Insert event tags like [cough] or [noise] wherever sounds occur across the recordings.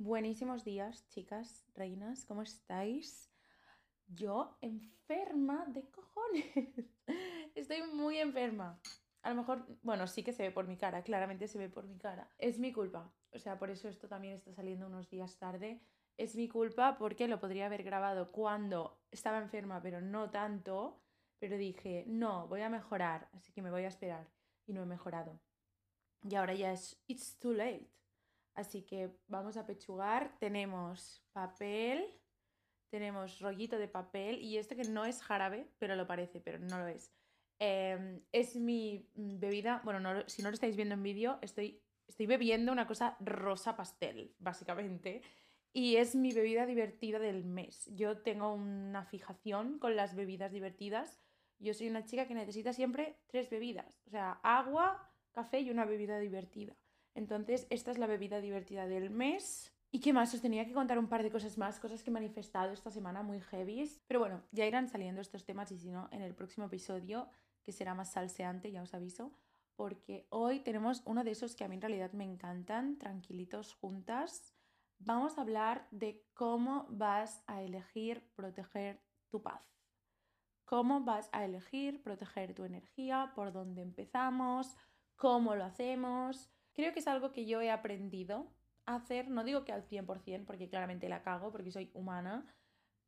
Buenísimos días, chicas, reinas, ¿cómo estáis? Yo enferma de cojones. [laughs] Estoy muy enferma. A lo mejor, bueno, sí que se ve por mi cara, claramente se ve por mi cara. Es mi culpa. O sea, por eso esto también está saliendo unos días tarde. Es mi culpa porque lo podría haber grabado cuando estaba enferma, pero no tanto. Pero dije, no, voy a mejorar, así que me voy a esperar. Y no he mejorado. Y ahora ya es, it's too late. Así que vamos a pechugar. Tenemos papel, tenemos rollito de papel y este que no es jarabe, pero lo parece, pero no lo es. Em, es mi bebida, bueno, si no lo estáis viendo en vídeo, estoy, estoy bebiendo una cosa rosa pastel, básicamente. Y es mi bebida divertida del mes. Yo tengo una fijación con las bebidas divertidas. Yo soy una chica que necesita siempre tres bebidas. O sea, agua, café y una bebida divertida. Entonces, esta es la bebida divertida del mes. ¿Y qué más? Os tenía que contar un par de cosas más, cosas que he manifestado esta semana muy heavies. Pero bueno, ya irán saliendo estos temas y si no, en el próximo episodio, que será más salseante, ya os aviso. Porque hoy tenemos uno de esos que a mí en realidad me encantan, tranquilitos juntas. Vamos a hablar de cómo vas a elegir proteger tu paz. Cómo vas a elegir proteger tu energía, por dónde empezamos, cómo lo hacemos. Creo que es algo que yo he aprendido a hacer, no digo que al 100%, porque claramente la cago, porque soy humana,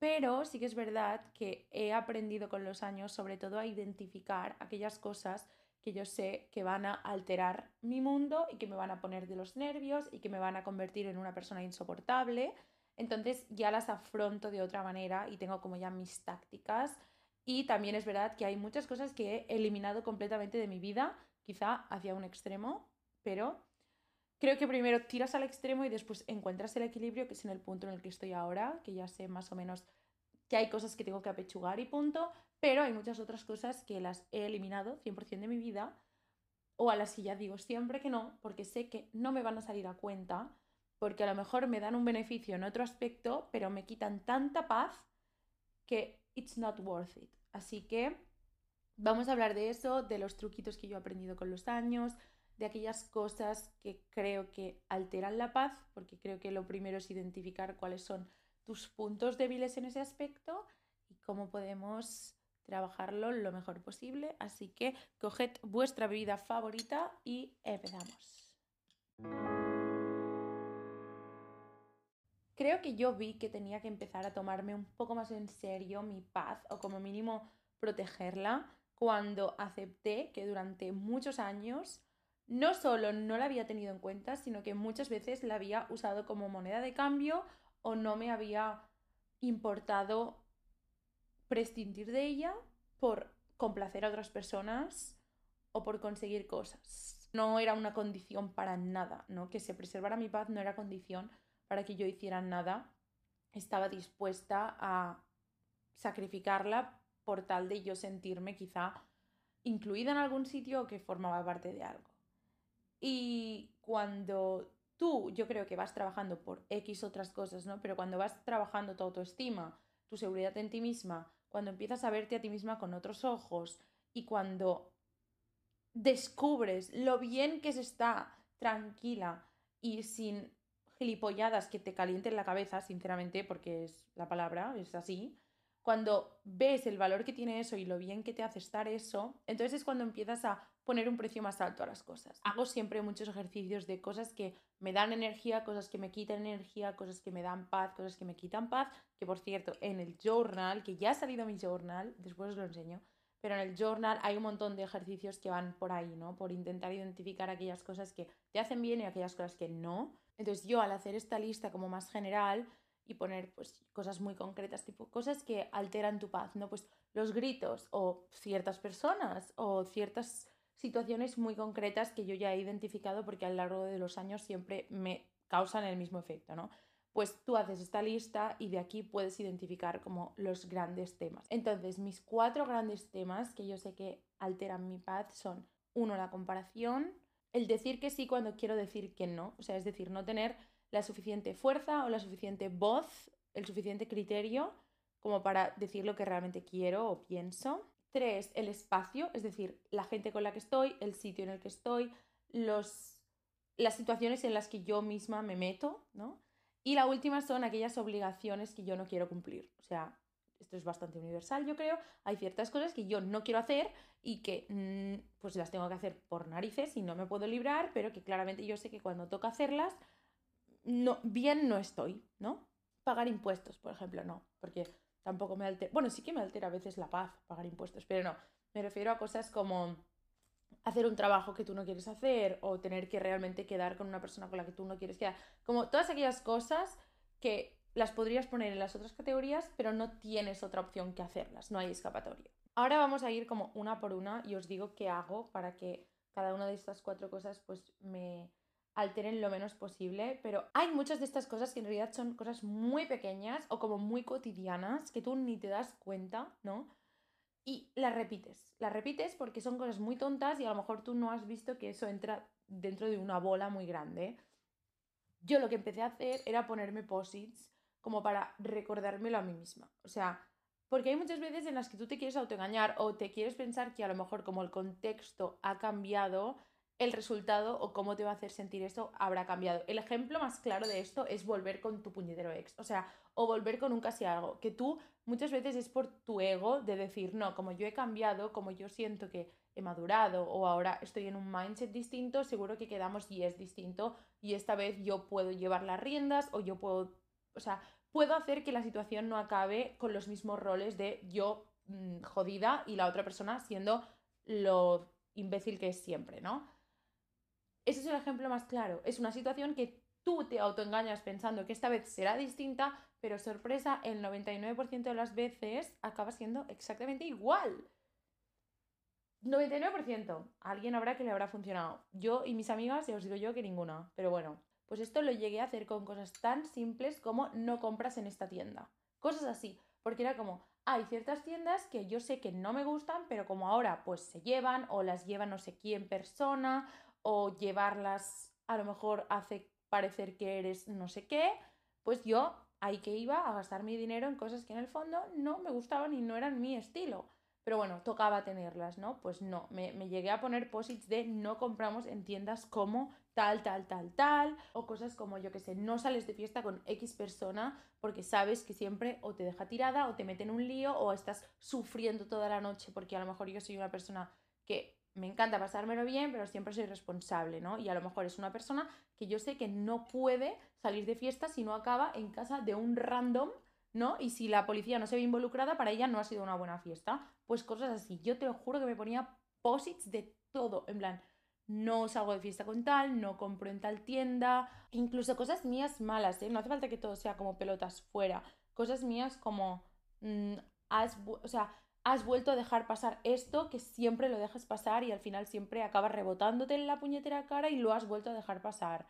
pero sí que es verdad que he aprendido con los años sobre todo a identificar aquellas cosas que yo sé que van a alterar mi mundo y que me van a poner de los nervios y que me van a convertir en una persona insoportable. Entonces ya las afronto de otra manera y tengo como ya mis tácticas. Y también es verdad que hay muchas cosas que he eliminado completamente de mi vida quizá hacia un extremo, pero creo que primero tiras al extremo y después encuentras el equilibrio, que es en el punto en el que estoy ahora, que ya sé más o menos que hay cosas que tengo que apechugar y punto, pero hay muchas otras cosas que las he eliminado 100% de mi vida o a las que ya digo siempre que no, porque sé que no me van a salir a cuenta, porque a lo mejor me dan un beneficio en otro aspecto, pero me quitan tanta paz que it's not worth it. Así que Vamos a hablar de eso, de los truquitos que yo he aprendido con los años, de aquellas cosas que creo que alteran la paz, porque creo que lo primero es identificar cuáles son tus puntos débiles en ese aspecto y cómo podemos trabajarlo lo mejor posible. Así que coged vuestra bebida favorita y empezamos. Creo que yo vi que tenía que empezar a tomarme un poco más en serio mi paz o como mínimo protegerla cuando acepté que durante muchos años no solo no la había tenido en cuenta, sino que muchas veces la había usado como moneda de cambio o no me había importado prescindir de ella por complacer a otras personas o por conseguir cosas. No era una condición para nada, ¿no? Que se preservara mi paz no era condición para que yo hiciera nada. Estaba dispuesta a sacrificarla por tal de yo sentirme quizá incluida en algún sitio o que formaba parte de algo. Y cuando tú, yo creo que vas trabajando por X otras cosas, ¿no? Pero cuando vas trabajando tu autoestima, tu seguridad en ti misma, cuando empiezas a verte a ti misma con otros ojos y cuando descubres lo bien que se está tranquila y sin gilipolladas que te calienten la cabeza, sinceramente, porque es la palabra, es así, cuando ves el valor que tiene eso y lo bien que te hace estar eso, entonces es cuando empiezas a poner un precio más alto a las cosas. Hago siempre muchos ejercicios de cosas que me dan energía, cosas que me quitan energía, cosas que me dan paz, cosas que me quitan paz, que por cierto, en el journal, que ya ha salido mi journal, después os lo enseño, pero en el journal hay un montón de ejercicios que van por ahí, ¿no? Por intentar identificar aquellas cosas que te hacen bien y aquellas cosas que no. Entonces yo al hacer esta lista como más general, y poner pues cosas muy concretas, tipo cosas que alteran tu paz, ¿no? Pues los gritos o ciertas personas o ciertas situaciones muy concretas que yo ya he identificado porque a lo largo de los años siempre me causan el mismo efecto, ¿no? Pues tú haces esta lista y de aquí puedes identificar como los grandes temas. Entonces, mis cuatro grandes temas que yo sé que alteran mi paz son, uno, la comparación, el decir que sí cuando quiero decir que no, o sea, es decir, no tener la suficiente fuerza o la suficiente voz, el suficiente criterio como para decir lo que realmente quiero o pienso. Tres, el espacio, es decir, la gente con la que estoy, el sitio en el que estoy, los, las situaciones en las que yo misma me meto, ¿no? Y la última son aquellas obligaciones que yo no quiero cumplir. O sea, esto es bastante universal, yo creo. Hay ciertas cosas que yo no quiero hacer y que mm, pues las tengo que hacer por narices y no me puedo librar, pero que claramente yo sé que cuando toca hacerlas, no, bien no estoy, ¿no? Pagar impuestos, por ejemplo, no, porque tampoco me altera, bueno, sí que me altera a veces la paz pagar impuestos, pero no, me refiero a cosas como hacer un trabajo que tú no quieres hacer o tener que realmente quedar con una persona con la que tú no quieres quedar, como todas aquellas cosas que las podrías poner en las otras categorías, pero no tienes otra opción que hacerlas, no hay escapatoria. Ahora vamos a ir como una por una y os digo qué hago para que cada una de estas cuatro cosas pues me, alteren lo menos posible, pero hay muchas de estas cosas que en realidad son cosas muy pequeñas o como muy cotidianas que tú ni te das cuenta, ¿no? Y las repites, las repites porque son cosas muy tontas y a lo mejor tú no has visto que eso entra dentro de una bola muy grande. Yo lo que empecé a hacer era ponerme posits como para recordármelo a mí misma. O sea, porque hay muchas veces en las que tú te quieres autoengañar o te quieres pensar que a lo mejor como el contexto ha cambiado, el resultado o cómo te va a hacer sentir esto habrá cambiado. El ejemplo más claro de esto es volver con tu puñetero ex, o sea, o volver con un casi algo, que tú muchas veces es por tu ego de decir, no, como yo he cambiado, como yo siento que he madurado o ahora estoy en un mindset distinto, seguro que quedamos y es distinto y esta vez yo puedo llevar las riendas o yo puedo, o sea, puedo hacer que la situación no acabe con los mismos roles de yo mm, jodida y la otra persona siendo lo imbécil que es siempre, ¿no? Ese es el ejemplo más claro. Es una situación que tú te autoengañas pensando que esta vez será distinta, pero sorpresa, el 99% de las veces acaba siendo exactamente igual. 99%. alguien habrá que le habrá funcionado. Yo y mis amigas, ya os digo yo que ninguna. Pero bueno, pues esto lo llegué a hacer con cosas tan simples como no compras en esta tienda. Cosas así. Porque era como, hay ciertas tiendas que yo sé que no me gustan, pero como ahora pues se llevan o las lleva no sé quién persona o llevarlas a lo mejor hace parecer que eres no sé qué, pues yo ahí que iba a gastar mi dinero en cosas que en el fondo no me gustaban y no eran mi estilo. Pero bueno, tocaba tenerlas, ¿no? Pues no, me, me llegué a poner posits de no compramos en tiendas como tal, tal, tal, tal, o cosas como yo que sé, no sales de fiesta con X persona porque sabes que siempre o te deja tirada o te mete en un lío o estás sufriendo toda la noche porque a lo mejor yo soy una persona que me encanta pasármelo bien, pero siempre soy responsable, ¿no? Y a lo mejor es una persona que yo sé que no puede salir de fiesta si no acaba en casa de un random, ¿no? Y si la policía no se ve involucrada, para ella no ha sido una buena fiesta. Pues cosas así. Yo te juro que me ponía posits de todo, en plan, no salgo de fiesta con tal, no compro en tal tienda, incluso cosas mías malas, ¿eh? No hace falta que todo sea como pelotas fuera. Cosas mías como, mm, has, o sea, has vuelto a dejar pasar esto que siempre lo dejas pasar y al final siempre acabas rebotándote en la puñetera cara y lo has vuelto a dejar pasar.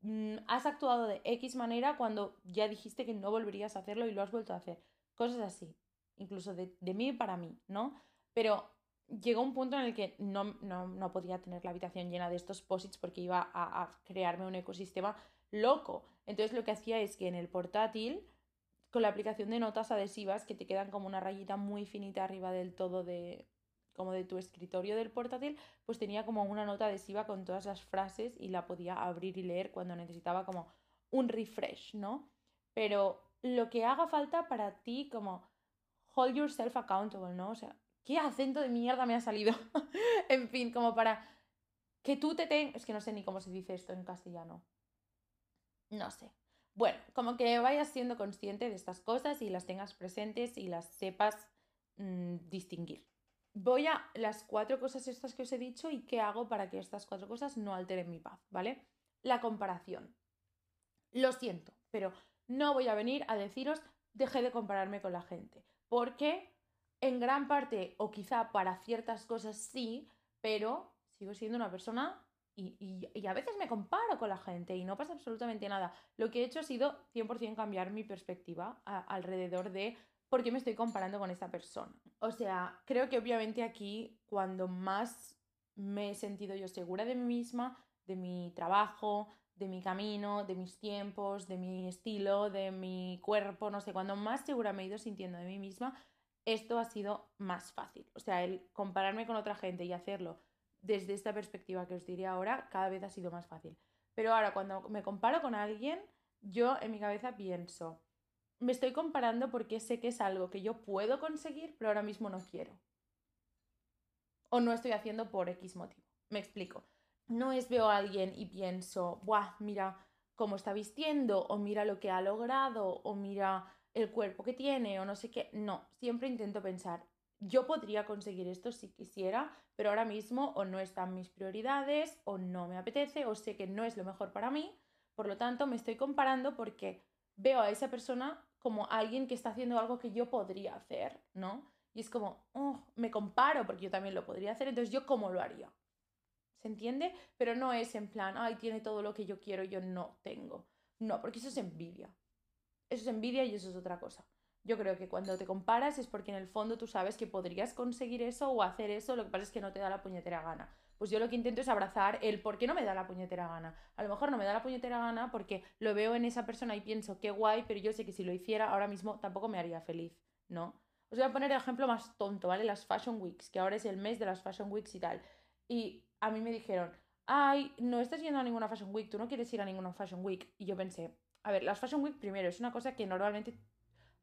Mm, has actuado de X manera cuando ya dijiste que no volverías a hacerlo y lo has vuelto a hacer. Cosas así, incluso de, mí para mí, ¿no? Pero llegó un punto en el que no, no, podía tener la habitación llena de estos posits porque iba a crearme un ecosistema loco. Entonces lo que hacía es que en el portátil con la aplicación de notas adhesivas que te quedan como una rayita muy finita arriba del todo de como de tu escritorio del portátil, pues tenía como una nota adhesiva con todas las frases y la podía abrir y leer cuando necesitaba como un refresh, ¿no? Pero lo que haga falta para ti como hold yourself accountable, ¿no? O sea, ¿qué acento de mierda me ha salido? [laughs] en fin, como para que tú te tengas... Es que no sé ni cómo se dice esto en castellano. No sé. Bueno, como que vayas siendo consciente de estas cosas y las tengas presentes y las sepas mm, distinguir. Voy a las cuatro cosas estas que os he dicho y qué hago para que estas cuatro cosas no alteren mi paz, ¿vale? La comparación. Lo siento, pero no voy a venir a deciros dejé de compararme con la gente, porque en gran parte, o quizá para ciertas cosas sí, pero sigo siendo una persona y, y, a veces me comparo con la gente y no pasa absolutamente nada. Lo que he hecho ha sido 100% cambiar mi perspectiva alrededor de por qué me estoy comparando con esta persona. O sea, creo que obviamente aquí cuando más me he sentido yo segura de mí misma, de mi trabajo, de mi camino, de mis tiempos, de mi estilo, de mi cuerpo, no sé, cuando más segura me he ido sintiendo de mí misma, esto ha sido más fácil. O sea, el compararme con otra gente y hacerlo desde esta perspectiva que os diré ahora, cada vez ha sido más fácil. Pero ahora, cuando me comparo con alguien, yo en mi cabeza pienso, me estoy comparando porque sé que es algo que yo puedo conseguir, pero ahora mismo no quiero. O no estoy haciendo por X motivo. Me explico. No es veo a alguien y pienso, ¡buah! Mira cómo está vistiendo, o mira lo que ha logrado, o mira el cuerpo que tiene, o no sé qué. No, siempre intento pensar, yo podría conseguir esto si quisiera, pero ahora mismo o no están mis prioridades, o no me apetece, o sé que no es lo mejor para mí. Por lo tanto, me estoy comparando porque veo a esa persona como alguien que está haciendo algo que yo podría hacer, ¿no? Y es como, oh, me comparo porque yo también lo podría hacer, entonces yo cómo lo haría. ¿Se entiende? Pero no es en plan, ay, tiene todo lo que yo quiero yo no tengo. No, porque eso es envidia. Eso es envidia y eso es otra cosa. Yo creo que cuando te comparas es porque en el fondo tú sabes que podrías conseguir eso o hacer eso, lo que pasa es que no te da la puñetera gana. Pues yo lo que intento es abrazar el por qué no me da la puñetera gana. A lo mejor no me da la puñetera gana porque lo veo en esa persona y pienso qué guay, pero yo sé que si lo hiciera ahora mismo tampoco me haría feliz, ¿no? Os voy a poner el ejemplo más tonto, ¿vale? Las Fashion Weeks, que ahora es el mes de las Fashion Weeks y tal. Y a mí me dijeron, ay, no estás yendo a ninguna Fashion Week, tú no quieres ir a ninguna Fashion Week. Y yo pensé, a ver, las Fashion Week primero es una cosa que normalmente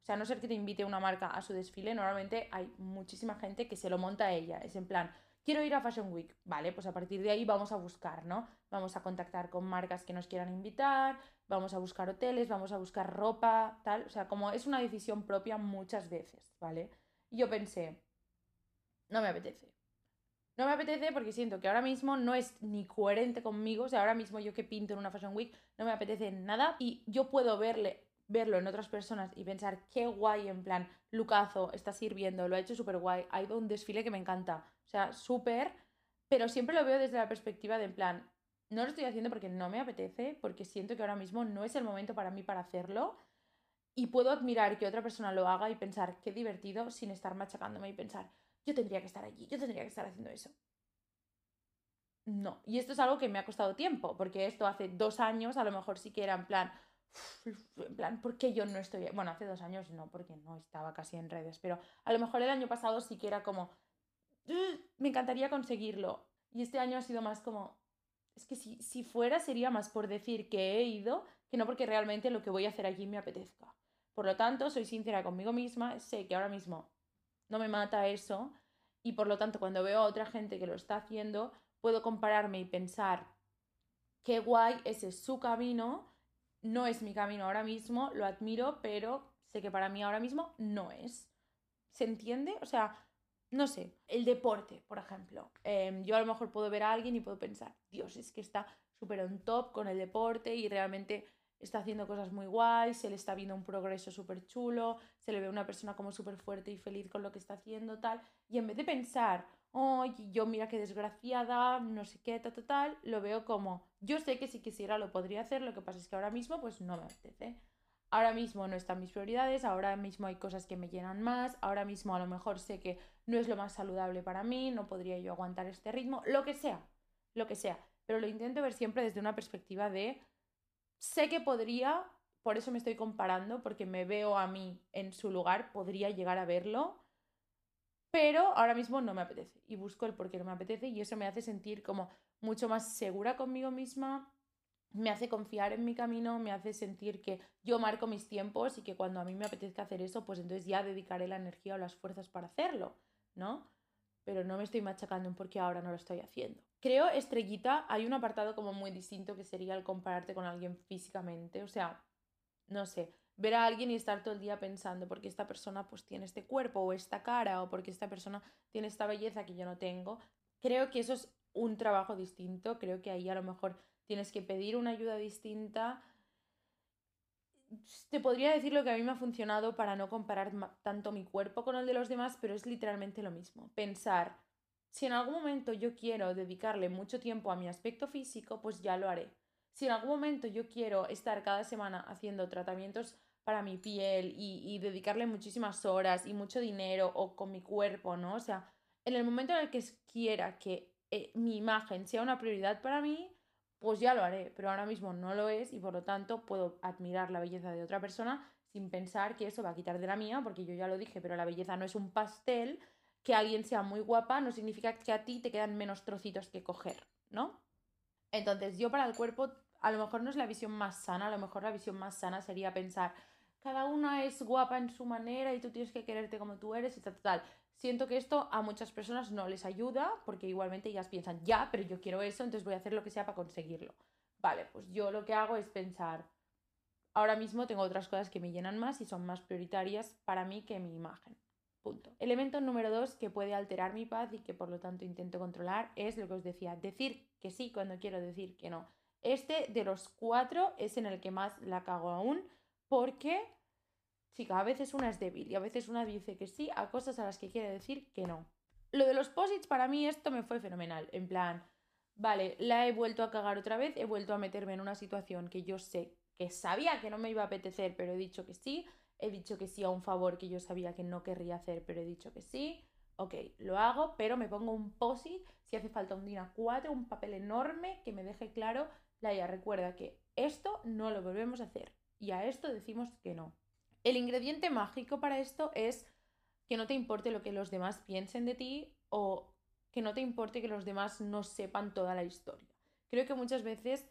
sea, a no ser que te invite una marca a su desfile, normalmente hay muchísima gente que se lo monta a ella. Es en plan, quiero ir a Fashion Week. Vale, pues a partir de ahí vamos a buscar, ¿no? Vamos a contactar con marcas que nos quieran invitar, vamos a buscar hoteles, vamos a buscar ropa, tal. O sea, como es una decisión propia muchas veces, ¿vale? Y yo pensé, no me apetece. No me apetece porque siento que ahora mismo no es ni coherente conmigo. O sea, ahora mismo yo que pinto en una Fashion Week no me apetece nada. Y yo puedo verle verlo en otras personas y pensar qué guay, en plan, Lucazo está sirviendo, lo ha hecho súper guay, ha ido un desfile que me encanta, o sea, súper, pero siempre lo veo desde la perspectiva de, en plan, no lo estoy haciendo porque no me apetece, porque siento que ahora mismo no es el momento para mí para hacerlo y puedo admirar que otra persona lo haga y pensar qué divertido sin estar machacándome y pensar, yo tendría que estar allí, yo tendría que estar haciendo eso. No, y esto es algo que me ha costado tiempo, porque esto hace dos años a lo mejor sí que era en plan, en plan, ¿por qué yo no estoy? Bueno, hace dos años no, porque no estaba casi en redes, pero a lo mejor el año pasado sí que era como, me encantaría conseguirlo. Y este año ha sido más como, es que si, si fuera sería más por decir que he ido, que no porque realmente lo que voy a hacer allí me apetezca. Por lo tanto, soy sincera conmigo misma, sé que ahora mismo no me mata eso y por lo tanto cuando veo a otra gente que lo está haciendo, puedo compararme y pensar, qué guay, ese es su camino, no es mi camino ahora mismo, lo admiro, pero sé que para mí ahora mismo no es. ¿Se entiende? O sea, no sé, el deporte, por ejemplo. Em, yo a lo mejor puedo ver a alguien y puedo pensar, Dios, es que está súper on top con el deporte y realmente está haciendo cosas muy guays, se le está viendo un progreso súper chulo, se le ve una persona como súper fuerte y feliz con lo que está haciendo, tal. Y en vez de pensar, oh, yo mira qué desgraciada, no sé qué, tal, tal, lo veo como, yo sé que si quisiera lo podría hacer, lo que pasa es que ahora mismo pues no me apetece. Ahora mismo no están mis prioridades, ahora mismo hay cosas que me llenan más, ahora mismo a lo mejor sé que no es lo más saludable para mí, no podría yo aguantar este ritmo, lo que sea, lo que sea. Pero lo intento ver siempre desde una perspectiva de, sé que podría, por eso me estoy comparando, porque me veo a mí en su lugar, podría llegar a verlo, pero ahora mismo no me apetece y busco el por qué no me apetece y eso me hace sentir como mucho más segura conmigo misma, me hace confiar en mi camino, me hace sentir que yo marco mis tiempos y que cuando a mí me apetezca hacer eso, pues entonces ya dedicaré la energía o las fuerzas para hacerlo, ¿no? Pero no me estoy machacando en por qué ahora no lo estoy haciendo. Creo, estrellita, hay un apartado como muy distinto que sería el compararte con alguien físicamente, o sea, no sé, ver a alguien y estar todo el día pensando porque esta persona pues tiene este cuerpo o esta cara o porque esta persona tiene esta belleza que yo no tengo. Creo que eso es un trabajo distinto, creo que ahí a lo mejor tienes que pedir una ayuda distinta. Te podría decir lo que a mí me ha funcionado para no comparar tanto mi cuerpo con el de los demás, pero es literalmente lo mismo. Pensar, Si en algún momento yo quiero dedicarle mucho tiempo a mi aspecto físico, pues ya lo haré. Si en algún momento yo quiero estar cada semana haciendo tratamientos para mi piel y, dedicarle muchísimas horas y mucho dinero o con mi cuerpo, ¿no? O sea, en el momento en el que quiera que eh, mi imagen sea una prioridad para mí, pues ya lo haré, pero ahora mismo no lo es y por lo tanto puedo admirar la belleza de otra persona sin pensar que eso va a quitar de la mía, porque yo ya lo dije, pero la belleza no es un pastel, que alguien sea muy guapa no significa que a ti te quedan menos trocitos que coger, ¿no? Entonces yo para el cuerpo a lo mejor no es la visión más sana, a lo mejor la visión más sana sería pensar, cada una es guapa en su manera y tú tienes que quererte como tú eres y tal, tal. Siento que esto a muchas personas no les ayuda porque igualmente ellas piensan, ya, pero yo quiero eso, entonces voy a hacer lo que sea para conseguirlo. Vale, pues yo lo que hago es pensar, ahora mismo tengo otras cosas que me llenan más y son más prioritarias para mí que mi imagen. Punto. Elemento número dos que puede alterar mi paz y que por lo tanto intento controlar es lo que os decía, decir que sí cuando quiero decir que no. Este de los cuatro es en el que más la cago aún porque Chica, a veces una es débil y a veces una dice que sí a cosas a las que quiere decir que no. Lo de los posits, para mí esto me fue fenomenal. En plan, vale, la he vuelto a cagar otra vez, he vuelto a meterme en una situación que yo sé que sabía que no me iba a apetecer, pero he dicho que sí. He dicho que sí a un favor que yo sabía que no querría hacer, pero he dicho que sí. Ok, lo hago, pero me pongo un posit si hace falta un DIN 4 un papel enorme que me deje claro, Laia, recuerda que esto no lo volvemos a hacer y a esto decimos que no. El ingrediente mágico para esto es que no te importe lo que los demás piensen de ti o que no te importe que los demás no sepan toda la historia. Creo que muchas veces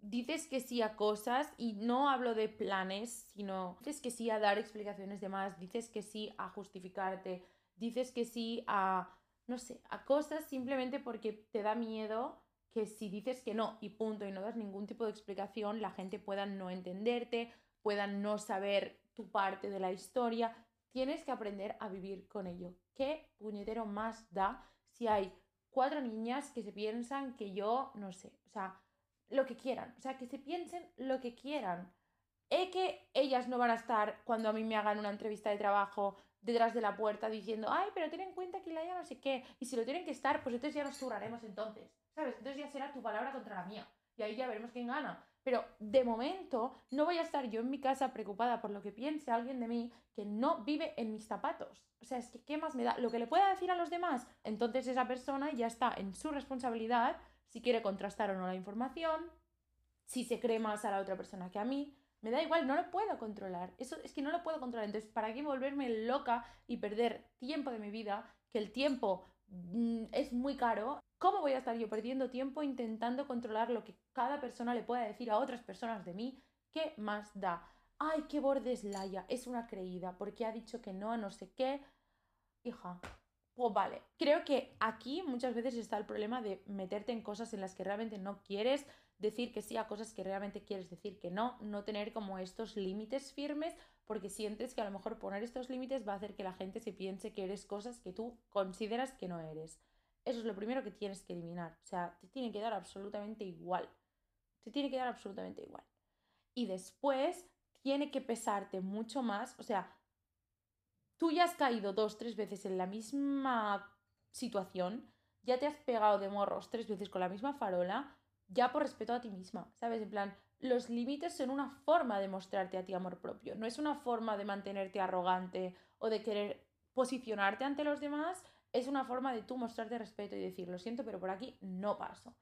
dices que sí a cosas y no hablo de planes, sino dices que sí a dar explicaciones de más, dices que sí a justificarte, dices que sí a, no sé, a cosas simplemente porque te da miedo que si dices que no y punto y no das ningún tipo de explicación, la gente pueda no entenderte puedan no saber tu parte de la historia. Tienes que aprender a vivir con ello. ¿Qué puñetero más da si hay cuatro niñas que se piensan que yo, no sé, o sea, lo que quieran, o sea, que se piensen lo que quieran. Es que ellas no van a estar cuando a mí me hagan una entrevista de trabajo detrás de la puerta diciendo, ay, pero ten en cuenta que la ya no sé qué. Y si lo tienen que estar, pues entonces ya nos zurraremos entonces. ¿Sabes? Entonces ya será tu palabra contra la mía. Y ahí ya veremos quién gana. Pero de momento no voy a estar yo en mi casa preocupada por lo que piense alguien de mí que no vive en mis zapatos. O sea, es que ¿qué más me da? Lo que le pueda decir a los demás, entonces esa persona ya está en su responsabilidad si quiere contrastar o no la información, si se cree más a la otra persona que a mí. Me da igual, no lo puedo controlar. Eso es que no lo puedo controlar. Entonces, ¿para qué volverme loca y perder tiempo de mi vida? Que el tiempo mm, es muy caro ¿Cómo voy a estar yo perdiendo tiempo intentando controlar lo que cada persona le pueda decir a otras personas de mí? ¿Qué más da? Ay, qué borde es Laia, es una creída, porque ha dicho que no a no sé qué. Hija, pues vale. Creo que aquí muchas veces está el problema de meterte en cosas en las que realmente no quieres, decir que sí a cosas que realmente quieres decir que no, no tener como estos límites firmes, porque sientes que a lo mejor poner estos límites va a hacer que la gente se piense que eres cosas que tú consideras que no eres. Eso es lo primero que tienes que eliminar. O sea, te tiene que dar absolutamente igual. Te tiene que dar absolutamente igual. Y después tiene que pesarte mucho más. O sea, tú ya has caído dos, tres veces en la misma situación, ya te has pegado de morros tres veces con la misma farola, ya por respeto a ti misma, ¿sabes? En plan, los límites son una forma de mostrarte a ti amor propio, no es una forma de mantenerte arrogante o de querer posicionarte ante los demás es una forma de tú mostrarte respeto y decir, lo siento, pero por aquí no paso.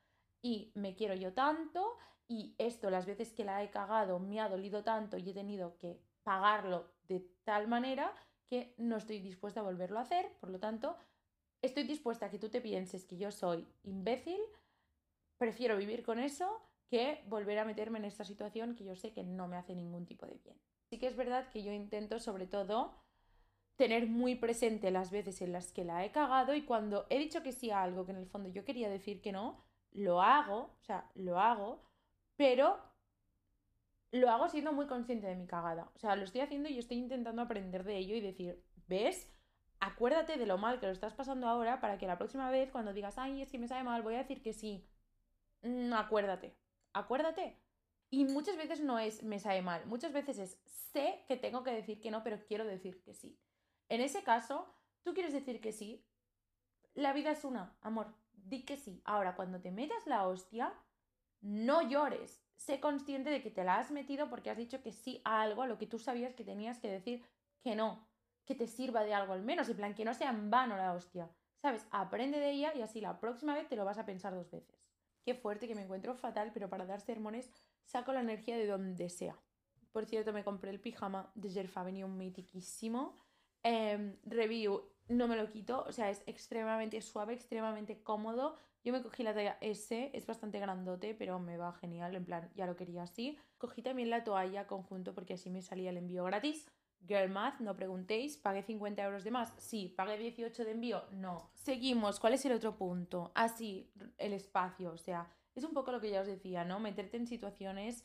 Y me quiero yo tanto y esto las veces que la he cagado me ha dolido tanto y he tenido que pagarlo de tal manera que no estoy dispuesta a volverlo a hacer. Por lo tanto, estoy dispuesta a que tú te pienses que yo soy imbécil. Prefiero vivir con eso que volver a meterme en esta situación que yo sé que no me hace ningún tipo de bien. Sí que es verdad que yo intento sobre todo tener muy presente las veces en las que la he cagado y cuando he dicho que sí a algo que en el fondo yo quería decir que no, lo hago, o sea, lo hago, pero lo hago siendo muy consciente de mi cagada. O sea, lo estoy haciendo y estoy intentando aprender de ello y decir, ¿ves? Acuérdate de lo mal que lo estás pasando ahora para que la próxima vez cuando digas, ay, es que me sabe mal, voy a decir que sí. Mm, acuérdate, acuérdate. Y muchas veces no es me sabe mal, muchas veces es sé que tengo que decir que no, pero quiero decir que sí. En ese caso, tú quieres decir que sí, La vida es una, amor, di que sí. Ahora, cuando te metas la hostia, no llores. Sé consciente de que te la has metido porque has dicho que sí a algo a lo que tú sabías que tenías que decir que no, que te sirva de algo al menos, en plan, que no sea en vano la hostia. ¿Sabes? Aprende de ella y así la próxima vez te lo vas a pensar dos veces. Qué fuerte que me encuentro fatal, pero para dar sermones saco la energía de donde sea. Por cierto, me compré el pijama de Jerf un mitiquísimo. Em, review, no me lo quito, o sea, es extremadamente suave, extremadamente cómodo. Yo me cogí la talla S, es bastante grandote, pero me va genial, en plan, ya lo quería así. Cogí también la toalla conjunto porque así me salía el envío gratis. Girl Math, no preguntéis, ¿pagué 50 euros de más? Sí, ¿pagué 18 de envío? No. Seguimos, ¿cuál es el otro punto? Así, ah, el espacio, o sea, es un poco lo que ya os decía, ¿no? Meterte en situaciones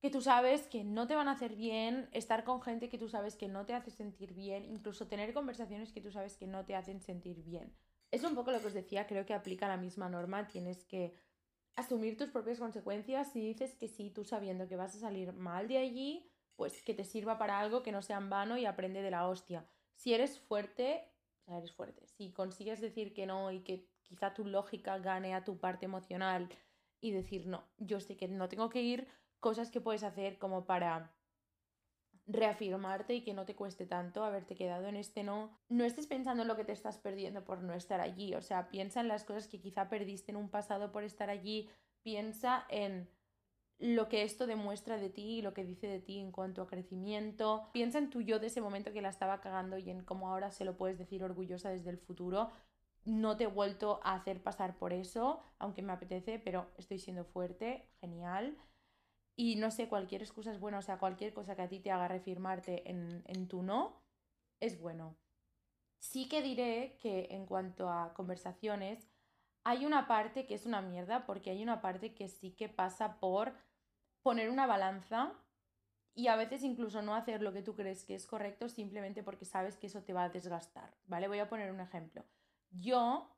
que tú sabes que no te van a hacer bien, estar con gente que tú sabes que no te hace sentir bien, incluso tener conversaciones que tú sabes que no te hacen sentir bien. Es un poco lo que os decía, creo que aplica la misma norma, tienes que asumir tus propias consecuencias si dices que sí, tú sabiendo que vas a salir mal de allí, pues que te sirva para algo que no sea en vano y aprende de la hostia. Si eres fuerte, eres fuerte. Si consigues decir que no y que quizá tu lógica gane a tu parte emocional y decir no, yo sé que no tengo que ir, cosas que puedes hacer como para reafirmarte y que no te cueste tanto haberte quedado en este no. No estés pensando en lo que te estás perdiendo por no estar allí, o sea, piensa en las cosas que quizá perdiste en un pasado por estar allí, piensa en lo que esto demuestra de ti y lo que dice de ti en cuanto a crecimiento. Piensa en tu yo de ese momento que la estaba cagando y en cómo ahora se lo puedes decir orgullosa desde el futuro. No te he vuelto a hacer pasar por eso, aunque me apetece, pero estoy siendo fuerte, genial. Y no sé, cualquier excusa es buena, o sea, cualquier cosa que a ti te haga refirmarte en, en tu no, es bueno. Sí que diré que en cuanto a conversaciones, hay una parte que es una mierda, porque hay una parte que sí que pasa por poner una balanza y a veces incluso no hacer lo que tú crees que es correcto simplemente porque sabes que eso te va a desgastar, ¿vale? Voy a poner un ejemplo. Yo,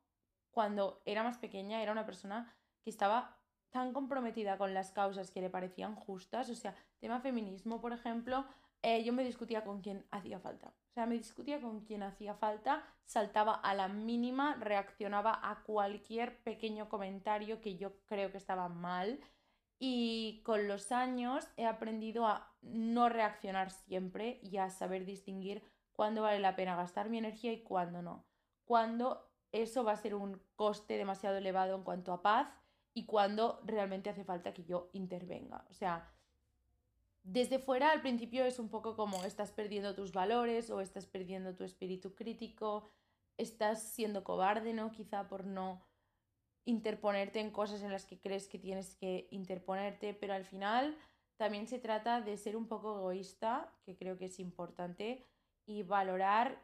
cuando era más pequeña, era una persona que estaba tan comprometida con las causas que le parecían justas, o sea, tema feminismo, por ejemplo, eh, yo me discutía con quien hacía falta. O sea, me discutía con quien hacía falta, saltaba a la mínima, reaccionaba a cualquier pequeño comentario que yo creo que estaba mal y con los años he aprendido a no reaccionar siempre y a saber distinguir cuándo vale la pena gastar mi energía y cuándo no. Cuándo eso va a ser un coste demasiado elevado en cuanto a paz y cuándo realmente hace falta que yo intervenga. O sea, desde fuera al principio es un poco como estás perdiendo tus valores o estás perdiendo tu espíritu crítico, estás siendo cobarde, ¿no? Quizá por no interponerte en cosas en las que crees que tienes que interponerte, pero al final también se trata de ser un poco egoísta, que creo que es importante, y valorar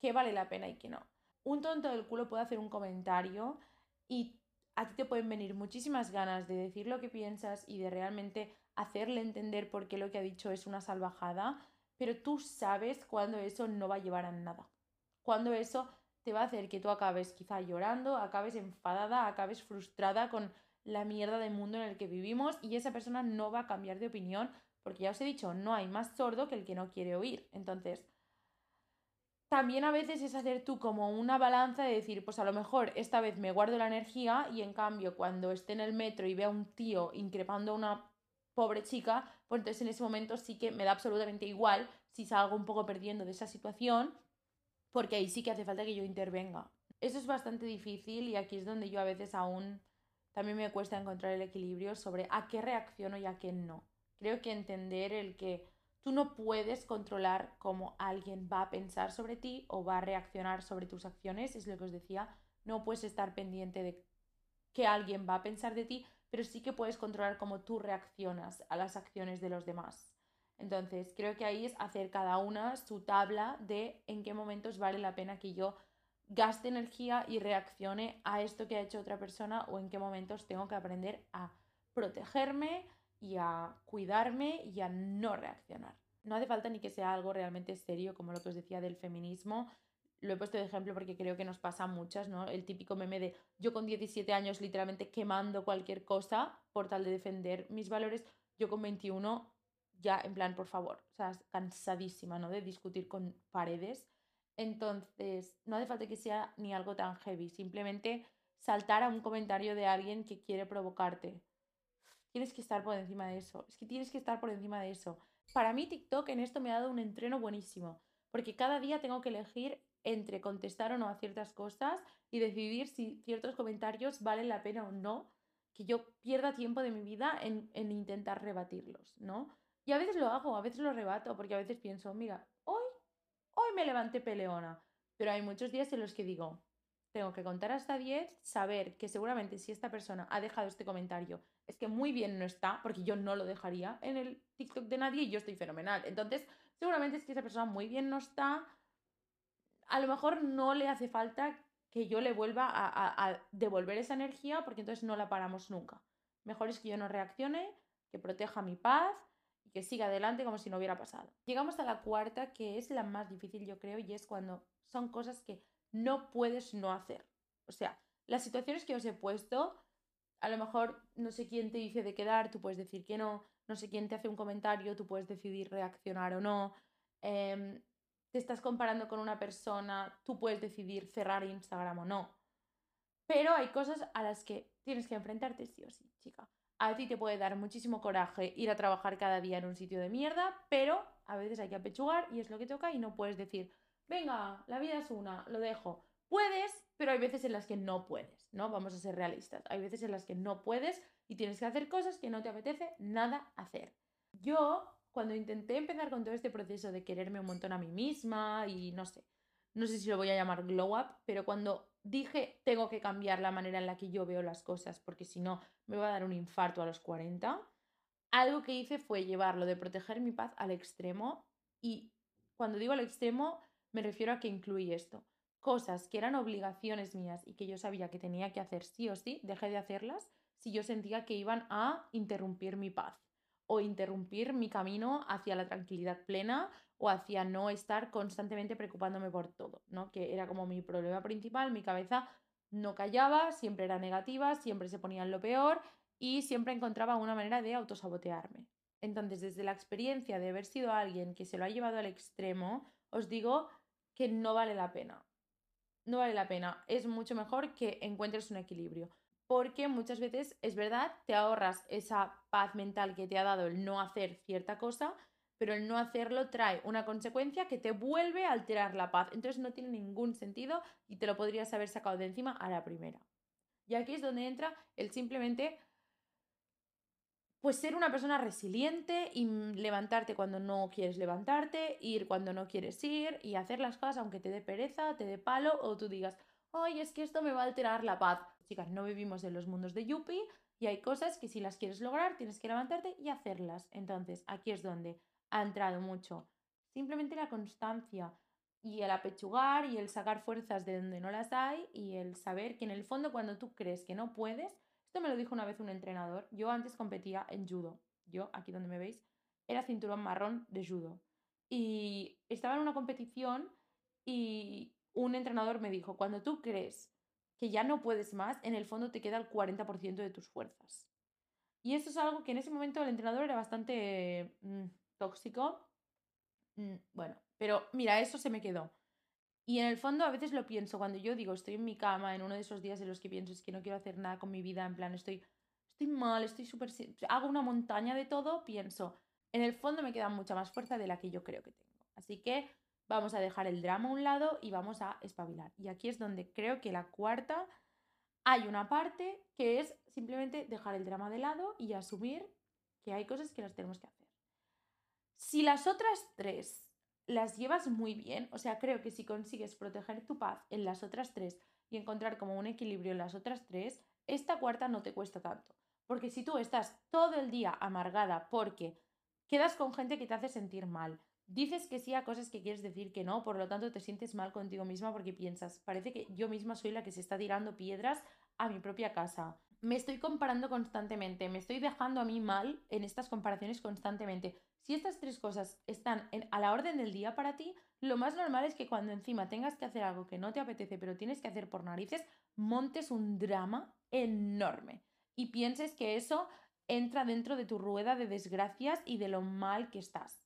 qué vale la pena y qué no. Un tonto del culo puede hacer un comentario y a ti te pueden venir muchísimas ganas de decir lo que piensas y de realmente hacerle entender por qué lo que ha dicho es una salvajada, pero tú sabes cuándo eso no va a llevar a nada. Cuando eso te va a hacer que tú acabes quizá llorando, acabes enfadada, acabes frustrada con la mierda del mundo en el que vivimos y esa persona no va a cambiar de opinión porque ya os he dicho, no hay más sordo que el que no quiere oír. Entonces, también a veces es hacer tú como una balanza de decir, pues a lo mejor esta vez me guardo la energía y en cambio cuando esté en el metro y vea a un tío increpando a una pobre chica, pues entonces en ese momento sí que me da absolutamente igual si salgo un poco perdiendo de esa situación porque ahí sí que hace falta que yo intervenga. Eso es bastante difícil y aquí es donde yo a veces aún también me cuesta encontrar el equilibrio sobre a qué reacciono y a qué no. Creo que entender el que tú no puedes controlar cómo alguien va a pensar sobre ti o va a reaccionar sobre tus acciones, es lo que os decía, no puedes estar pendiente de que alguien va a pensar de ti, pero sí que puedes controlar cómo tú reaccionas a las acciones de los demás. Entonces, creo que ahí es hacer cada una su tabla de en qué momentos vale la pena que yo gaste energía y reaccione a esto que ha hecho otra persona o en qué momentos tengo que aprender a protegerme y a cuidarme y a no reaccionar. No hace falta ni que sea algo realmente serio como lo que os decía del feminismo. Lo he puesto de ejemplo porque creo que nos pasa a muchas, ¿no? El típico meme de yo con 17 años literalmente quemando cualquier cosa por tal de defender mis valores. Yo con 21 ya en plan, por favor, o sea, cansadísima, ¿no? De discutir con paredes. Entonces, no hace falta que sea ni algo tan heavy, simplemente saltar a un comentario de alguien que quiere provocarte. Tienes que estar por encima de eso. Es que tienes que estar por encima de eso. Para mí TikTok en esto me ha dado un entreno buenísimo, porque cada día tengo que elegir entre contestar o no a ciertas cosas y decidir si ciertos comentarios valen la pena o no, que yo pierda tiempo de mi vida en, en intentar rebatirlos, ¿no? Y a veces lo hago, a veces lo rebato, porque a veces pienso, mira, hoy, hoy me levanté peleona, pero hay muchos días en los que digo, tengo que contar hasta 10, saber que seguramente si esta persona ha dejado este comentario, es que muy bien no está, porque yo no lo dejaría en el TikTok de nadie y yo estoy fenomenal. Entonces, seguramente es que esa persona muy bien no está. A lo mejor no le hace falta que yo le vuelva a, a devolver esa energía, porque entonces no la paramos nunca. Mejor es que yo no reaccione, que proteja mi paz y que siga adelante como si no hubiera pasado. Llegamos a la cuarta, que es la más difícil, yo creo, y es cuando son cosas que no puedes no hacer. O sea, las situaciones que os he puesto, a lo mejor no sé quién te dice de quedar, tú puedes decir que no, no sé quién te hace un comentario, tú puedes decidir reaccionar o no. Em, te estás comparando con una persona, tú puedes decidir cerrar Instagram o no. Pero hay cosas a las que tienes que enfrentarte sí o sí, chica. A ti te puede dar muchísimo coraje ir a trabajar cada día en un sitio de mierda, pero a veces hay que apechugar y es lo que toca y no puedes decir, venga, la vida es una, lo dejo. Puedes, pero hay veces en las que no puedes, ¿no? Vamos a ser realistas. Hay veces en las que no puedes y tienes que hacer cosas que no te apetece nada hacer. Yo, cuando intenté empezar con todo este proceso de quererme un montón a mí misma y no sé, no sé si lo voy a llamar glow up, pero cuando dije tengo que cambiar la manera en la que yo veo las cosas porque si no me va a dar un infarto a los 40, algo que hice fue llevarlo de proteger mi paz al extremo y cuando digo al extremo me refiero a que incluí esto. Cosas que eran obligaciones mías y que yo sabía que tenía que hacer sí o sí, dejé de hacerlas si yo sentía que iban a interrumpir mi paz o interrumpir mi camino hacia la tranquilidad plena o hacia no estar constantemente preocupándome por todo, ¿no? Que era como mi problema principal, mi cabeza no callaba, siempre era negativa, siempre se ponía en lo peor y siempre encontraba una manera de autosabotearme. Entonces, desde la experiencia de haber sido alguien que se lo ha llevado al extremo, os digo que no vale la pena. No vale la pena. Es mucho mejor que encuentres un equilibrio. Porque muchas veces, es verdad, te ahorras esa paz mental que te ha dado el no hacer cierta cosa, pero el no hacerlo trae una consecuencia que te vuelve a alterar la paz. Entonces no tiene ningún sentido y te lo podrías haber sacado de encima a la primera. Y aquí es donde entra el simplemente pues ser una persona resiliente y levantarte cuando no quieres levantarte, ir cuando no quieres ir y hacer las cosas aunque te dé pereza, te dé palo o tú digas, ay, es que esto me va a alterar la paz. Chicas, no vivimos en los mundos de Yuppie y hay cosas que si las quieres lograr tienes que levantarte y hacerlas. Entonces, aquí es donde ha entrado mucho. Simplemente la constancia y el apechugar y el sacar fuerzas de donde no las hay y el saber que en el fondo cuando tú crees que no puedes, esto me lo dijo una vez un entrenador. Yo antes competía en judo. Yo, aquí donde me veis, era cinturón marrón de judo. Y estaba en una competición y un entrenador me dijo, cuando tú crees que ya no puedes más, en el fondo te queda el 40% de tus fuerzas. Y eso es algo que en ese momento el entrenador era bastante mm, tóxico. Mm, bueno, pero mira, eso se me quedó. Y en el fondo a veces lo pienso, cuando yo digo, estoy en mi cama, en uno de esos días en los que pienso es que no quiero hacer nada con mi vida, en plan, estoy, estoy mal, estoy súper... Hago una montaña de todo, pienso, en el fondo me queda mucha más fuerza de la que yo creo que tengo. Así que vamos a dejar el drama a un lado y vamos a espabilar. Y aquí es donde creo que la cuarta hay una parte que es simplemente dejar el drama de lado y asumir que hay cosas que las tenemos que hacer. Si las otras tres las llevas muy bien. O sea, creo que si consigues proteger tu paz en las otras tres y encontrar como un equilibrio en las otras tres, esta cuarta no te cuesta tanto. Porque si tú estás todo el día amargada porque quedas con gente que te hace sentir mal, dices que sí a cosas que quieres decir que no, por lo tanto te sientes mal contigo misma porque piensas, parece que yo misma soy la que se está tirando piedras a mi propia casa. Me estoy comparando constantemente, me estoy dejando a mí mal en estas comparaciones constantemente. Si estas tres cosas están a la orden del día para ti, lo más normal es que cuando encima tengas que hacer algo que no te apetece, pero tienes que hacer por narices, montes un drama enorme y pienses que eso entra dentro de tu rueda de desgracias y de lo mal que estás.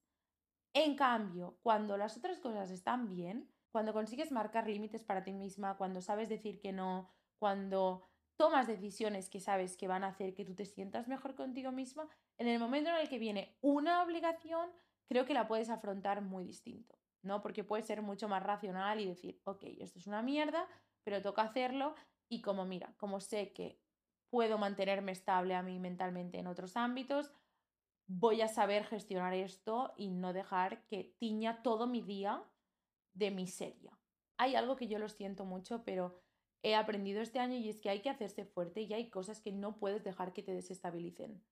En cambio, cuando las otras cosas están bien, cuando consigues marcar límites para ti misma, cuando sabes decir que no, cuando tomas decisiones que sabes que van a hacer que tú te sientas mejor contigo misma, en el momento en el que viene una obligación, creo que la puedes afrontar muy distinto, ¿no? Porque puedes ser mucho más racional y decir, ok, esto es una mierda, pero toca hacerlo y como mira, como sé que puedo mantenerme estable a mí mentalmente en otros ámbitos, voy a saber gestionar esto y no dejar que tiña todo mi día de miseria. Hay algo que yo lo siento mucho, pero he aprendido este año y es que hay que hacerse fuerte y hay cosas que no puedes dejar que te desestabilicen.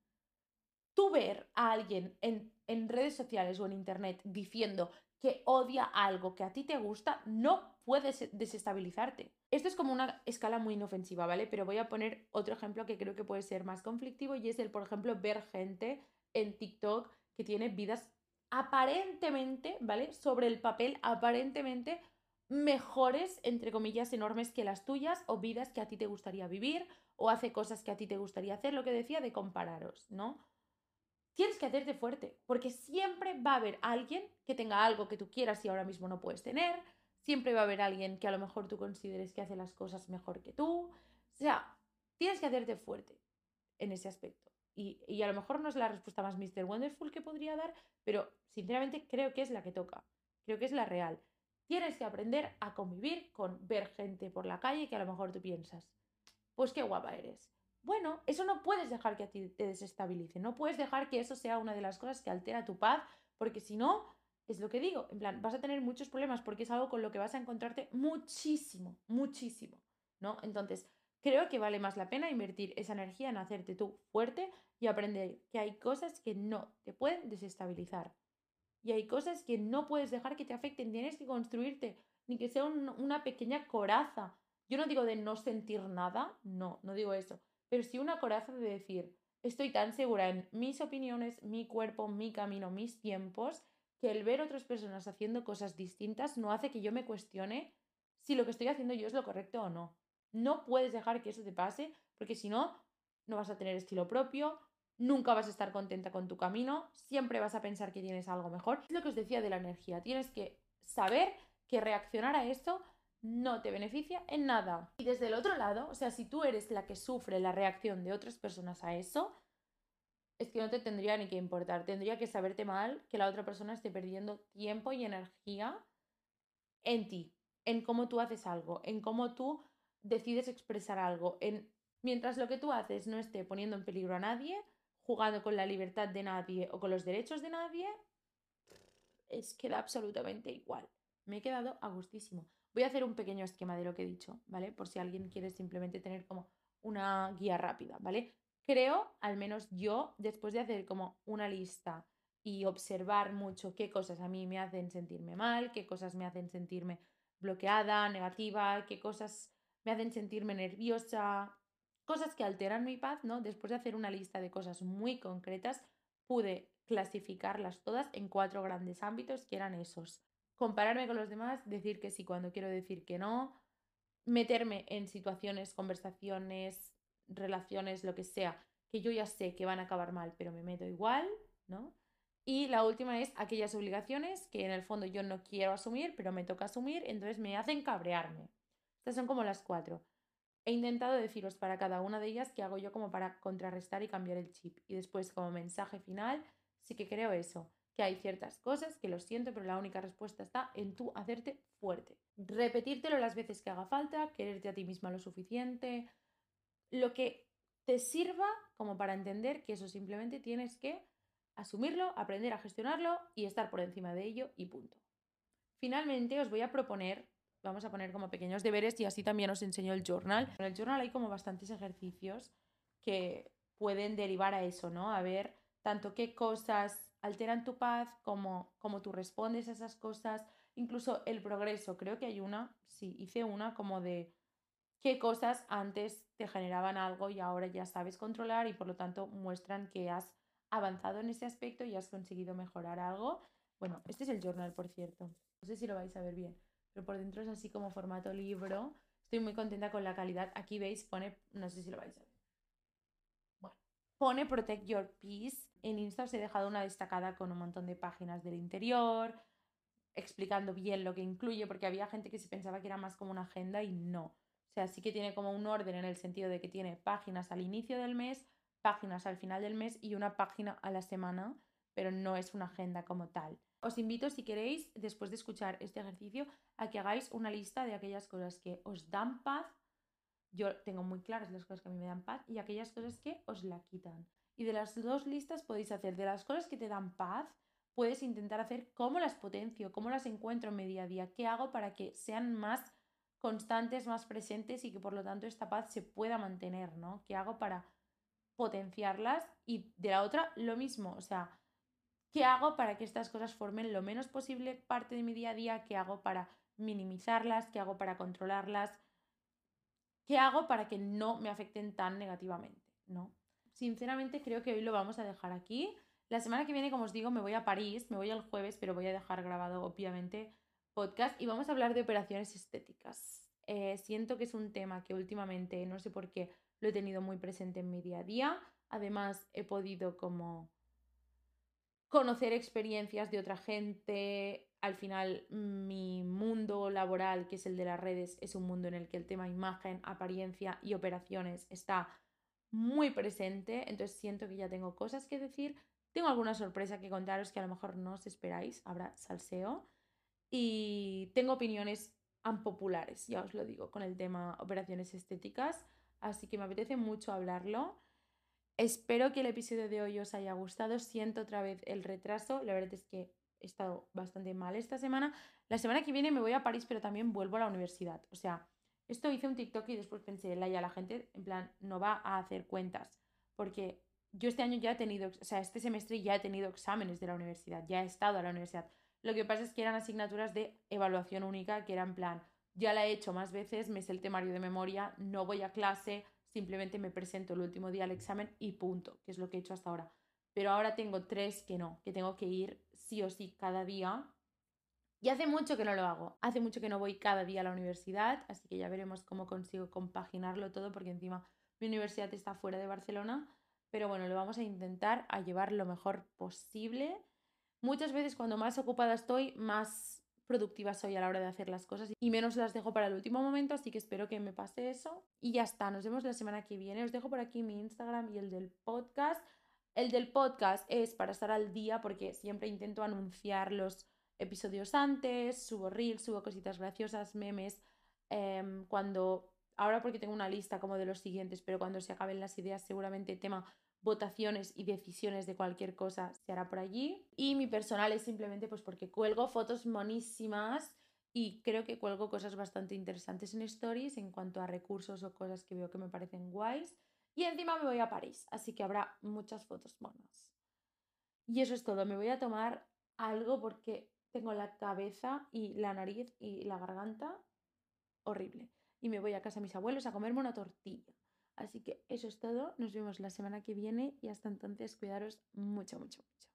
Tú ver a alguien en, en redes sociales o en internet diciendo que odia algo que a ti te gusta, no puedes desestabilizarte. Esto es como una escala muy inofensiva, ¿vale? Pero voy a poner otro ejemplo que creo que puede ser más conflictivo y es el, por ejemplo, ver gente en TikTok que tiene vidas aparentemente, ¿vale? Sobre el papel, aparentemente mejores, entre comillas, enormes que las tuyas o vidas que a ti te gustaría vivir o hace cosas que a ti te gustaría hacer, lo que decía de compararos, ¿no? Tienes que hacerte fuerte, porque siempre va a haber alguien que tenga algo que tú quieras y ahora mismo no puedes tener, siempre va a haber alguien que a lo mejor tú consideres que hace las cosas mejor que tú, o sea, tienes que hacerte fuerte en ese aspecto. Y, y a lo mejor no es la respuesta más Mr. Wonderful que podría dar, pero sinceramente creo que es la que toca, creo que es la real. Tienes que aprender a convivir con ver gente por la calle que a lo mejor tú piensas, pues qué guapa eres. Bueno, eso no puedes dejar que a ti te desestabilice, no puedes dejar que eso sea una de las cosas que altera tu paz, porque si no, es lo que digo, en plan, vas a tener muchos problemas porque es algo con lo que vas a encontrarte muchísimo, muchísimo, ¿no? Entonces, creo que vale más la pena invertir esa energía en hacerte tú fuerte y aprender que hay cosas que no te pueden desestabilizar. Y hay cosas que no puedes dejar que te afecten, tienes que construirte, ni que sea una pequeña coraza. Yo no digo de no sentir nada, no, no digo eso, pero sí una coraza de decir, estoy tan segura en mis opiniones, mi cuerpo, mi camino, mis tiempos, que el ver otras personas haciendo cosas distintas no hace que yo me cuestione si lo que estoy haciendo yo es lo correcto o no. No puedes dejar que eso te pase, porque si no, no vas a tener estilo propio, nunca vas a estar contenta con tu camino, siempre vas a pensar que tienes algo mejor. Es lo que os decía de la energía, tienes que saber que reaccionar a esto no te beneficia en nada. Y desde el otro lado, o sea, si tú eres la que sufre la reacción de otras personas a eso, es que no te tendría ni que importar, tendría que saberte mal que la otra persona esté perdiendo tiempo y energía en ti, en cómo tú haces algo, en cómo tú decides expresar algo, en mientras lo que tú haces no esté poniendo en peligro a nadie, jugando con la libertad de nadie o con los derechos de nadie, es queda absolutamente igual. Me he quedado a gustísimo. Voy a hacer un pequeño esquema de lo que he dicho, ¿vale? Por si alguien quiere simplemente tener como una guía rápida, ¿vale? Creo, al menos yo, después de hacer como una lista y observar mucho qué cosas a mí me hacen sentirme mal, qué cosas me hacen sentirme bloqueada, negativa, qué cosas me hacen sentirme nerviosa, cosas que alteran mi paz, ¿no? Después de hacer una lista de cosas muy concretas, pude clasificarlas todas en cuatro grandes ámbitos que eran esos. Compararme con los demás, decir que sí cuando quiero decir que no, meterme en situaciones, conversaciones, relaciones, lo que sea, que yo ya sé que van a acabar mal, pero me meto igual, ¿no? Y la última es aquellas obligaciones que en el fondo yo no quiero asumir, pero me toca asumir, entonces me hacen cabrearme. Estas son como las cuatro. He intentado deciros para cada una de ellas qué hago yo como para contrarrestar y cambiar el chip. Y después, como mensaje final, sí que creo eso, que hay ciertas cosas que lo siento, pero la única respuesta está en tú hacerte fuerte. Repetírtelo las veces que haga falta, quererte a ti misma lo suficiente, lo que te sirva como para entender que eso simplemente tienes que asumirlo, aprender a gestionarlo y estar por encima de ello y punto. Finalmente os voy a proponer vamos a poner como pequeños deberes y así también os enseño el journal. En el journal hay como bastantes ejercicios que pueden derivar a eso, ¿no? A ver tanto qué cosas alteran tu paz, como cómo tú respondes a esas cosas, incluso el progreso. Creo que hay una, sí, hice una como de qué cosas antes te generaban algo y ahora ya sabes controlar y por lo tanto muestran que has avanzado en ese aspecto y has conseguido mejorar algo. Bueno, este es el journal, por cierto. No sé si lo vais a ver bien pero por dentro es así como formato libro. Estoy muy contenta con la calidad. Aquí veis, pone, no sé si lo vais a ver. Bueno, pone Protect Your Peace. En Insta os he dejado una destacada con un montón de páginas del interior. explicando bien lo que incluye, porque había gente que se pensaba que era más como una agenda y no. O sea, sí que tiene como un orden en el sentido de que tiene páginas al inicio del mes, páginas al final del mes y una página a la semana, pero no es una agenda como tal. Os invito, si queréis, después de escuchar este ejercicio, a que hagáis una lista de aquellas cosas que os dan paz. Yo tengo muy claras las cosas que a mí me dan paz y aquellas cosas que os la quitan. Y de las dos listas podéis hacer de las cosas que te dan paz, puedes intentar hacer cómo las potencio, cómo las encuentro en mi día a día, qué hago para que sean más constantes, más presentes y que por lo tanto esta paz se pueda mantener, ¿no? ¿Qué hago para potenciarlas? Y de la otra, lo mismo, o sea, ¿qué hago para que estas cosas formen lo menos posible parte de mi día a día? ¿Qué hago para minimizarlas? ¿Qué hago para controlarlas? ¿Qué hago para que no me afecten tan negativamente? ¿No? Sinceramente creo que hoy lo vamos a dejar aquí. La semana que viene, como os digo, me voy a París, me voy el jueves, pero voy a dejar grabado, obviamente, podcast y vamos a hablar de operaciones estéticas. Eh, siento que es un tema que últimamente, no sé por qué, lo he tenido muy presente en mi día a día. Además, he podido como conocer experiencias de otra gente. Al final, mi mundo laboral, que es el de las redes, es un mundo en el que el tema imagen, apariencia y operaciones está muy presente. Entonces siento que ya tengo cosas que decir, tengo alguna sorpresa que contaros que a lo mejor no os esperáis, habrá salseo. Y tengo opiniones unpopulares, ya os lo digo, con el tema operaciones estéticas, así que me apetece mucho hablarlo. Espero que el episodio de hoy os haya gustado. Siento otra vez el retraso. La verdad es que he estado bastante mal esta semana. La semana que viene me voy a París, pero también vuelvo a la universidad. O sea, esto hice un TikTok y después pensé, la la gente, en plan, no va a hacer cuentas. Porque yo este año ya he tenido, o sea, este semestre ya he tenido exámenes de la universidad, ya he estado a la universidad. Lo que pasa es que eran asignaturas de evaluación única, que eran plan, ya la he hecho más veces, me sé el temario de memoria, no voy a clase, simplemente me presento el último día al examen y punto, que es lo que he hecho hasta ahora. Pero ahora tengo tres que no, que tengo que ir sí o sí cada día. Y hace mucho que no lo hago, hace mucho que no voy cada día a la universidad, así que ya veremos cómo consigo compaginarlo todo, porque encima mi universidad está fuera de Barcelona pero bueno, lo vamos a intentar a llevar lo mejor posible. Muchas veces cuando más ocupada estoy, más productiva soy a la hora de hacer las cosas y menos las dejo para el último momento, así que espero que me pase eso. Y ya está, nos vemos la semana que viene. Os dejo por aquí mi Instagram y el del podcast. El del podcast es para estar al día porque siempre intento anunciar los episodios antes, subo reels, subo cositas graciosas, memes. Em, cuando ahora porque tengo una lista como de los siguientes, pero cuando se acaben las ideas, seguramente tema votaciones y decisiones de cualquier cosa se hará por allí. Y mi personal es simplemente pues porque cuelgo fotos monísimas y creo que cuelgo cosas bastante interesantes en stories en cuanto a recursos o cosas que veo que me parecen guays. Y encima me voy a París, así que habrá muchas fotos monas. Y eso es todo, me voy a tomar algo porque tengo la cabeza y la nariz y la garganta horrible y me voy a casa de mis abuelos a comerme una tortilla. Así que eso es todo, nos vemos la semana que viene y hasta entonces cuidaros mucho, mucho, mucho.